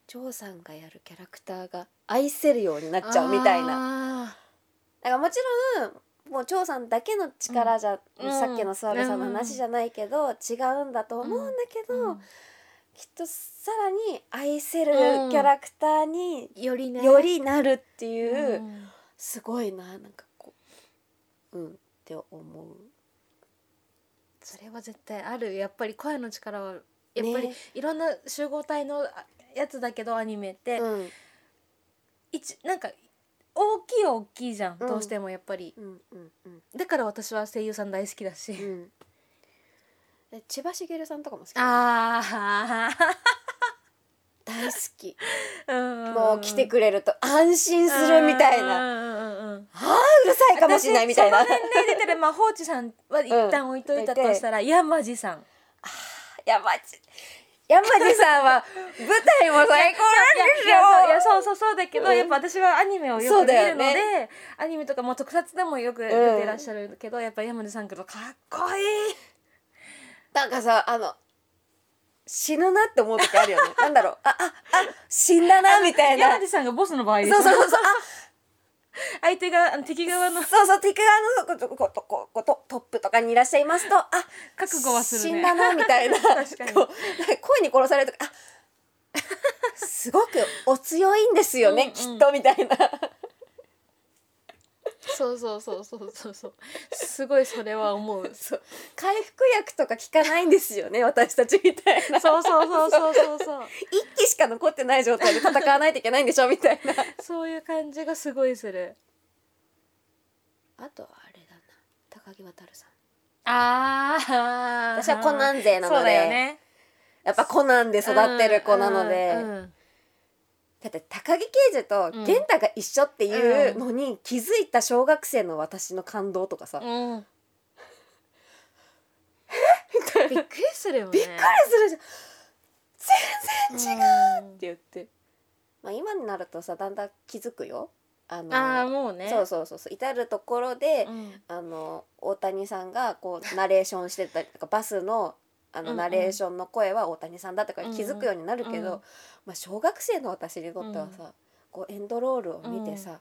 Speaker 3: 張さんがやるキャラクターが愛せるようになっちゃうみたいな。
Speaker 2: な
Speaker 3: だからもちろんもう張さんだけの力じゃ、
Speaker 2: うん。
Speaker 3: さっきのスワルさんの話じゃないけど、違うんだと思うんだけど、きっとさらに愛せるキャラクターに
Speaker 2: よりね。
Speaker 3: よりなるっていう、
Speaker 2: うん。
Speaker 3: すごいななんかこううんって思う。
Speaker 2: それは絶対ある。やっぱり声の力はやっぱり
Speaker 3: ね。
Speaker 2: いろんな集合体のあやつだけどアニメって、
Speaker 3: うん。
Speaker 2: 一なんか大きいは大きいじゃん、
Speaker 3: うん。
Speaker 2: どうしてもやっぱり。
Speaker 3: うんうんうん。
Speaker 2: だから私は声優さん大好きだし、
Speaker 3: うんで千葉茂さんとかも好き
Speaker 2: ああ
Speaker 3: 大好き。
Speaker 2: も
Speaker 3: もう来てくれると安心するみたいな。
Speaker 2: な
Speaker 3: うるさいかもしれないみたいな。
Speaker 2: 私その年齢出てるまあ放置さんは一旦置いといたとしたら、山地さん。
Speaker 3: 山地。山地さんは舞台も最高なん
Speaker 2: いやいや
Speaker 3: で
Speaker 2: そうそうそうだけど、
Speaker 3: うん。
Speaker 2: やっぱ私はアニメをよく見るので、
Speaker 3: よね。
Speaker 2: アニメとかも特撮でもよく出てらっしゃるけど、やっぱ山地さん来るとかっこいい。
Speaker 3: すよなんかさあの死ぬなって思う時あるよね。なんだろう。あああ死んだなみたいな。
Speaker 2: 山地さんがボスの場合
Speaker 3: そうそうそうそう。
Speaker 2: 相手が敵側の。
Speaker 3: あそうそう敵側のこここここトトップとかにいらっしゃいますとあ
Speaker 2: 覚悟はするね。
Speaker 3: 死んだなみたいな。
Speaker 2: 確かに。
Speaker 3: こう声に殺されるとかあすごくお強いんですよね、
Speaker 2: うんうん。
Speaker 3: きっとみたいな
Speaker 2: そうそうそうそうそう。そうすごいそれは思う。
Speaker 3: そう。回復薬とか効かないんですよね私たちみたいな。
Speaker 2: そうそうそうそうそうそう。
Speaker 3: 一機しか残ってない状態で戦わないといけないんでしょみたいな。
Speaker 2: そういう感じがすごいする。
Speaker 3: あとはあれだな。高木渉さん。
Speaker 2: ああ
Speaker 3: 私はコナン勢なので。
Speaker 2: そうだよね。
Speaker 3: やっぱコナンで育ってる子なので、
Speaker 2: うんうん
Speaker 3: だって高木刑事と源太が一緒っていうのに気づいた小学生の私の感動とかさ、
Speaker 2: うん。
Speaker 3: みたいな。
Speaker 2: びっくりするよね。
Speaker 3: びっくりするじゃん。全然違う
Speaker 2: うん。
Speaker 3: って言って、まあ、今になるとさだんだん気づくよ。あの
Speaker 2: ああもうね。
Speaker 3: そうそうそうそう。至る所で、
Speaker 2: うん。
Speaker 3: あの大谷さんがこうナレーションしてたりとかバスのあの
Speaker 2: うんうん。
Speaker 3: ナレーションの声は大谷さんだとか気づくようになるけど、
Speaker 2: うん。うん
Speaker 3: まあ、小学生の私にとってはさ、こうエンドロールを見てさ、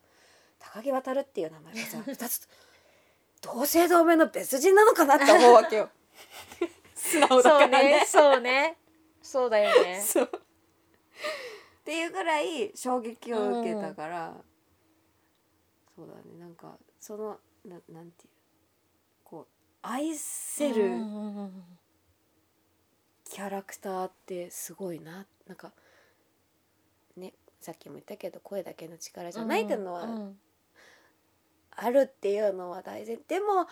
Speaker 3: 高木渡るっていう名前がさ 2つ同姓同名の別人なのかなって思うわけよ。素直だか
Speaker 2: そう
Speaker 3: らね
Speaker 2: ねそうね。そうだよね。
Speaker 3: っていうぐらい衝撃を受けたから、そうだね。なんかそのななんていうこう愛せる
Speaker 2: うんうんうん
Speaker 3: キャラクターってすごいな。なんかねさっきも言ったけど声だけの力じゃないっていうのは
Speaker 2: うん。
Speaker 3: あるっていうのは大前でも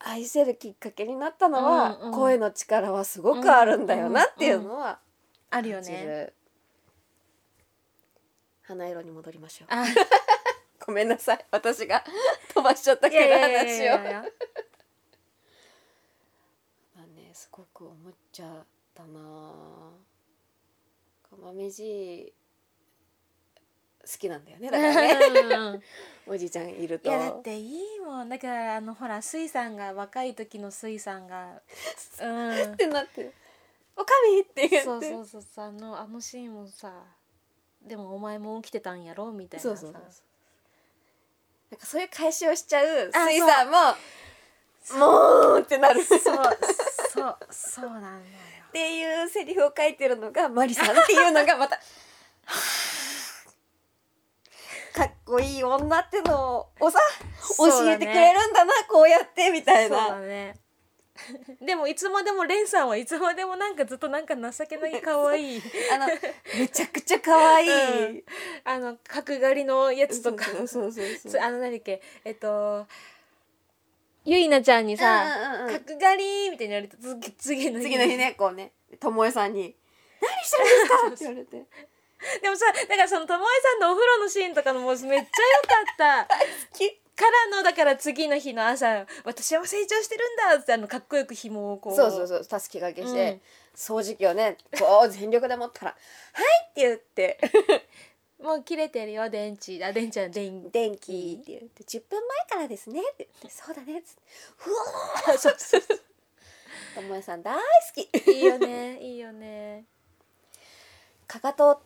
Speaker 3: 愛せるきっかけになったのは、
Speaker 2: うんうん。
Speaker 3: 声の力はすごくあるんだよなっていうのは
Speaker 2: あるよね。
Speaker 3: 花色に戻りましょう。
Speaker 2: あ。
Speaker 3: ごめんなさい。私が 飛ばしちゃった
Speaker 2: い
Speaker 3: けど話を。まあねすごく思っちゃったな。釜飯好きなんだよねだからね。
Speaker 2: うん。
Speaker 3: おじいちゃんいる
Speaker 2: い
Speaker 3: と
Speaker 2: やだっていいもん。だからあのほら水さんが若い時の水さんが。うん。
Speaker 3: ってなって「おかみ!」って言って。
Speaker 2: そうそうそうそう。あのあのシーンもさでもお前も起きてたんやろみたいなさ。
Speaker 3: そうそうそうなんかそういう返しをしちゃう
Speaker 2: あ
Speaker 3: 水さんも「もう!」ってなる。っ
Speaker 2: そうそうそうなんだよ。
Speaker 3: ていうセリフを書いてるのがマリさんっていうのがまた かっこいい女ってのをさ教えてくれるんだなこうやってみたい
Speaker 2: そう
Speaker 3: な
Speaker 2: だね。でもいつまでもレンさんはいつまでもなんかずっとなんか情けない可愛い。
Speaker 3: あのめちゃくちゃ可愛い、
Speaker 2: うん。あの角刈りのやつとか。
Speaker 3: そうそうそうそう
Speaker 2: つ あの何だっけ？えっとゆいなちゃんにさ
Speaker 3: うんうんうん。
Speaker 2: 角刈りみたいに言われた次次の日
Speaker 3: 次の日ねこうね。ともえさんに「何してるんですか?」って言われて。
Speaker 2: でもさだからそのともえさんのお風呂のシーンとかのもめっちゃ良かった。
Speaker 3: き
Speaker 2: からのだから次の日の朝「私は成長してるんだ」ってあのかっこよく紐をこう。
Speaker 3: そうそうそうたすき掛けして、
Speaker 2: うん。
Speaker 3: 掃除機をねこう全力で持ったら「はい」って言って
Speaker 2: もう切れてるよ電池。あ電池は電「
Speaker 3: 電気」って言って「10分前からですね」って言って「そうだね」っつって「ふわ
Speaker 2: 気そう。そうそ
Speaker 3: ーともえさん大好き。
Speaker 2: ういいよね。いいよね。
Speaker 3: かかと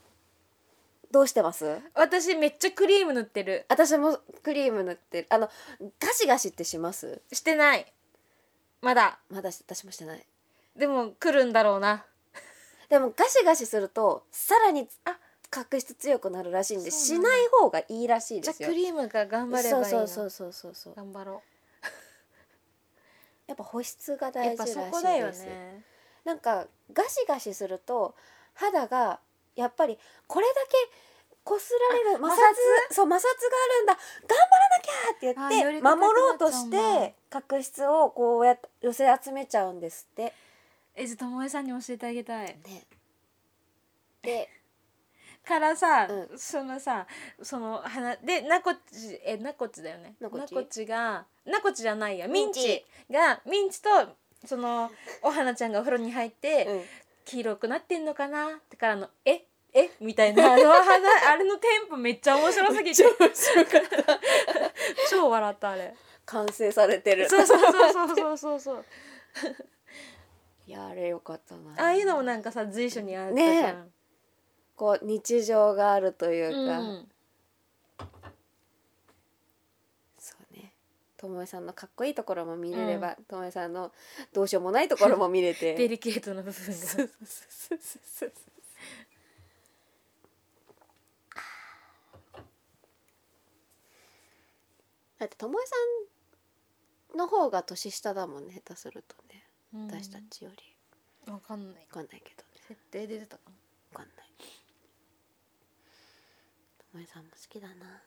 Speaker 3: どうしてます？
Speaker 2: 私めっちゃクリーム塗ってる。
Speaker 3: 私もクリーム塗ってる。あのガシガシってします？
Speaker 2: してない。まだ。
Speaker 3: まだ私もしてない。
Speaker 2: でも来るんだろうな。
Speaker 3: でもガシガシするとさらに
Speaker 2: あ
Speaker 3: 角質強くなるらしいんでし
Speaker 2: な
Speaker 3: い方がいいらしい
Speaker 2: じゃあ
Speaker 3: ですよ
Speaker 2: クリームが頑張ればいいの
Speaker 3: そうそうそうそうそう。
Speaker 2: 頑張ろ
Speaker 3: やっぱ保湿が大事らしいです。
Speaker 2: そこだよね。
Speaker 3: なんかガシガシすると肌がやっぱりこれだけこすられる摩擦
Speaker 2: 摩
Speaker 3: そう摩擦があるんだ。頑張らなきゃって
Speaker 2: あ
Speaker 3: 言って守ろうとして角質をこうや寄せ集めちゃうんですって。
Speaker 2: えじゃあともえさんに教えてあげたい。
Speaker 3: ね。で
Speaker 2: からさ、
Speaker 3: う
Speaker 2: そのさその花でなこちえなこちだよね。
Speaker 3: なこち？
Speaker 2: なこちがなこちじゃないや。ミン
Speaker 3: ミンチ
Speaker 2: チがミンチとそのお花ちゃんがお風呂に入って、
Speaker 3: うん。
Speaker 2: 黄色くなってんのかな？ってからのえ？え？みたいな あの花あれのテンポめっちゃ面白すぎて。超笑ったあれ。
Speaker 3: 完成されてる。
Speaker 2: そうそうそうそうそうそう。
Speaker 3: いやあれよかったな。
Speaker 2: ああいうのもなんかさ随所にあったじゃん、
Speaker 3: こう日常があるというか、
Speaker 2: うん。
Speaker 3: そうね。ともえさんのかっこいいところも見れればともえさんのどうしようもないところも見れて。
Speaker 2: デリケートな部分が。
Speaker 3: だってともえさんの方が年下だもんね下手するとね。
Speaker 2: うん。
Speaker 3: 私たちより。
Speaker 2: わかんない。
Speaker 3: わかんないけどね。
Speaker 2: 設定で出てたかな。
Speaker 3: わかんないともえさんも好きだな。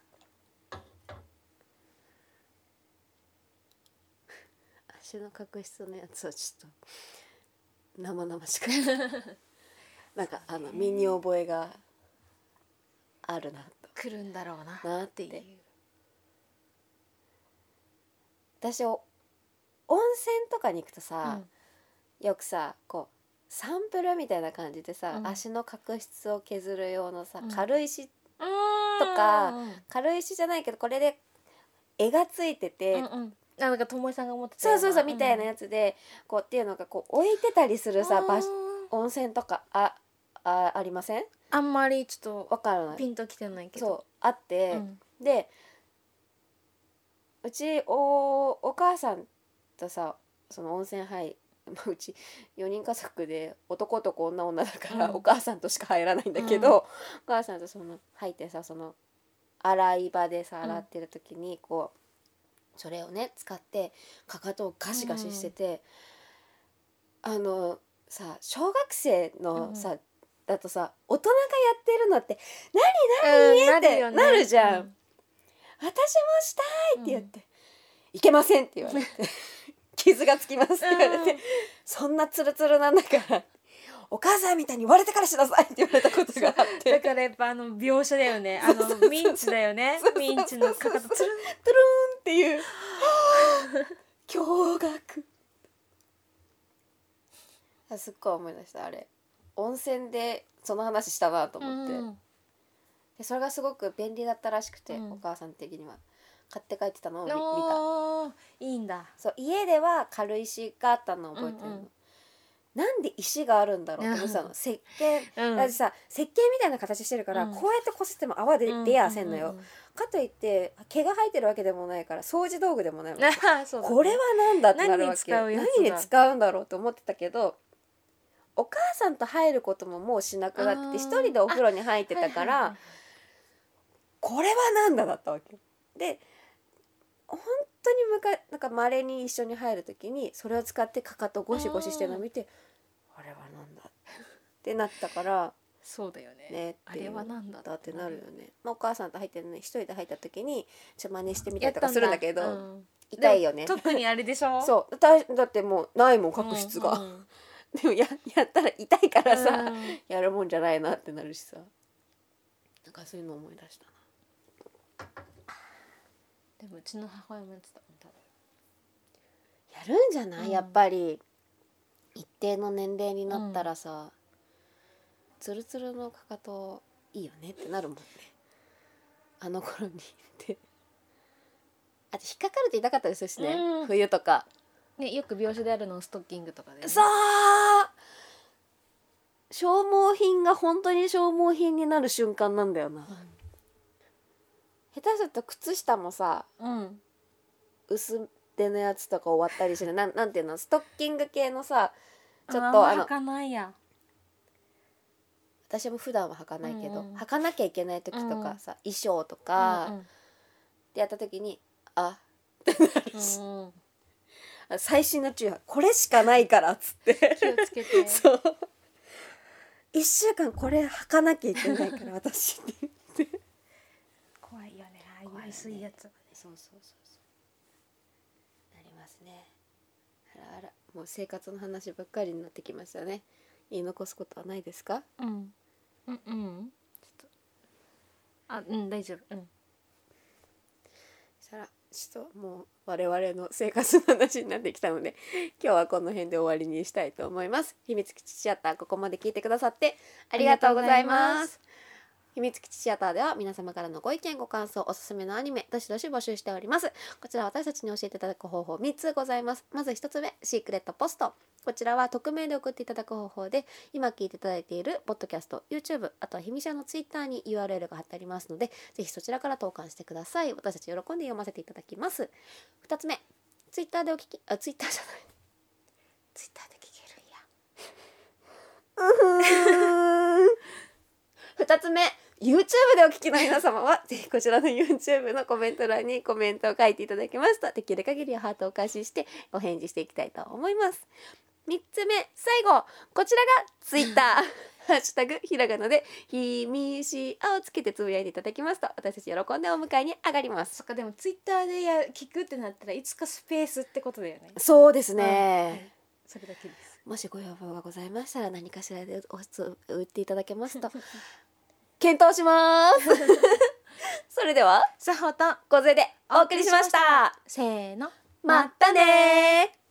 Speaker 3: 足の角質のやつはちょっと生々しかったなんかあの身に覚えがあるな
Speaker 2: 来るんだろうな。
Speaker 3: となって
Speaker 2: って
Speaker 3: いう。私お温泉とかに行くとさ、よくさこうサンプルみたいな感じでさ、
Speaker 2: うん。
Speaker 3: 足の角質を削る用のさ、
Speaker 2: うん。
Speaker 3: 軽石
Speaker 2: うー
Speaker 3: とか
Speaker 2: うん
Speaker 3: 軽石じゃないけどこれで絵がついてて、
Speaker 2: うんうん。あなんかともえさんが思ってた
Speaker 3: そうそうそうみたいな
Speaker 2: つ
Speaker 3: やつでこうっていうのがこう置いてたりするさ場所温泉とかああありません？
Speaker 2: あんまりちょっ
Speaker 3: わからない。
Speaker 2: とピンときてないけど。
Speaker 3: そうあって、
Speaker 2: うん。
Speaker 3: でうちおお母さんとさその温泉入 まあうち4人家族で男と子女女だから、
Speaker 2: うん。
Speaker 3: お母さんとしか入らないんだけど、
Speaker 2: うん。
Speaker 3: お母さんとその入ってさその洗い場でさ
Speaker 2: うん。
Speaker 3: 洗ってる時にこうそれをね使ってかかとをガシガシしてて、あのさ小学生のさ、だとさ大人がやってるのって
Speaker 2: うん
Speaker 3: 何ってなるじゃん。
Speaker 2: う
Speaker 3: 私もしたいって言って、いけませんって言われて傷がつきますって言われて、
Speaker 2: うん
Speaker 3: そんなツルツルなんだからお母さんみたいに言われてからしなさいって言われたことがあっ
Speaker 2: だ
Speaker 3: て
Speaker 2: からやっぱあの描写だよね。あのミンチだよね。ミンチのかかとつるん
Speaker 3: トゥルーンっていう。驚愕。あすっごい思い出した。あれ。温泉でその話したなと思って、
Speaker 2: うん。
Speaker 3: でそれがすごく便利だったらしくて、
Speaker 2: うん。
Speaker 3: お母さん的には買って帰ってたのを見見た。
Speaker 2: おーいいんだ。
Speaker 3: そう家では軽石があったのを覚えてるの、
Speaker 2: うんうん。
Speaker 3: なんで石があるんだろうって思ってたの。石鹸。
Speaker 2: うん。
Speaker 3: だってさ石鹸みたいな形してるから、
Speaker 2: うん。
Speaker 3: こうやってこすっても泡で出やせんのよ、
Speaker 2: うう
Speaker 3: かといって毛が生えてるわけでもないから掃除道具でもないわけ
Speaker 2: あーそうだね。
Speaker 3: これはなんだってなるわけ。
Speaker 2: 何に使うやつだ。
Speaker 3: 何に使うんだろうと思ってたけどお母さんと入ることももうしなくなって
Speaker 2: あ
Speaker 3: 一人でお風呂に入ってたから、
Speaker 2: はいはいはい。
Speaker 3: これはなんだだったわけ。で本当にむかなんか稀に一緒に入る時にそれを使ってかかとゴシゴシしてるのを見てあれはなんだってなったから
Speaker 2: そうだよね。
Speaker 3: ね
Speaker 2: あれはなんだ
Speaker 3: だってなるよね、まあ、お母さんと入ってるのに一人で入った時にちょっと真似してみたりとかするんだけど
Speaker 2: うん。
Speaker 3: 痛いよね。
Speaker 2: 特にあれでしょ？
Speaker 3: そう。だだってもうないもん角質が、
Speaker 2: うんうん。
Speaker 3: でもややったら痛いからさ、
Speaker 2: うん。
Speaker 3: やるもんじゃないなってなるしさ。なんかそういうの思い出したな
Speaker 2: でもうちの母親もやってた
Speaker 3: やるんじゃない、
Speaker 2: うん。
Speaker 3: やっぱり。一定の年齢になったらさ、ツルツルのかかといいよねってなるもんね。あの頃に。ってあと引っかかると痛かったですしね、
Speaker 2: うん。
Speaker 3: 冬とか。
Speaker 2: ねよく描写であるのストッキングとかでね。
Speaker 3: さあ消耗品が本当に消耗品になる瞬間なんだよな、下手すると靴下もさ
Speaker 2: うん。
Speaker 3: 薄手のやつとか終わったりしてなんなんていうの？ストッキング系のさちょっ
Speaker 2: あ
Speaker 3: とあの
Speaker 2: んま履かないや。
Speaker 3: 私も普段は履かないけど、
Speaker 2: うんうん。
Speaker 3: 履かなきゃいけない時と
Speaker 2: うん。
Speaker 3: かさ、衣装とか
Speaker 2: うん
Speaker 3: でやった時にあ
Speaker 2: うんうん。
Speaker 3: 最新の注意はこれしかないからっつって。
Speaker 2: 気をつけて。
Speaker 3: そう。1週間これ履かなきゃいけないから私って
Speaker 2: 薄いやつ
Speaker 3: そうそうそうそう。なりますね。あらあら。もう生活の話ばっかりになってきましたね。言い残すことはないですか？
Speaker 2: うん。うんうん。ちょっと。あうん大丈夫。うん。
Speaker 3: そしたらちょっともう我々の生活の話になってきたので今日はこの辺で終わりにしたいと思います。秘密基地シアターここまで聞いてくださってありがとうござい
Speaker 2: ます
Speaker 3: 秘密基地シアターでは皆様からのご意見ご感想おすすめのアニメどしどし募集しております。こちら私たちに教えていただく方法3つございます。まず1つ目シークレットポスト。こちらは匿名で送っていただく方法で今聞いていただいているポッドキャスト YouTube あとはひみしゃの Twitter に URL が貼ってありますのでぜひそちらから投函してください。私たち喜んで読ませていただきます。2つ目 Twitter でお聞きあ Twitter じゃない。Twitter で聞けるんや。2つ目 YouTube でお聞きの皆様はぜひこちらの YouTube のコメント欄にコメントを書いていただきますとできる限りハートをお返ししてお返事していきたいと思います。3つ目最後。こちらが Twitter ハッシュタグひらがなで「ひみしあ」をつけてつぶやいていただきますと私たち喜んでお迎えに上がります。
Speaker 2: そっかでもツイッターでや聞くってなったらいつかスペースってことだよね。
Speaker 3: そうですね、
Speaker 2: それだけです。
Speaker 3: もしご要望がございましたら何かしらでおつ売っていただけますと 検討します。それでは
Speaker 2: さほと
Speaker 3: 小勢でお送りしました。
Speaker 2: せーの。
Speaker 3: またねー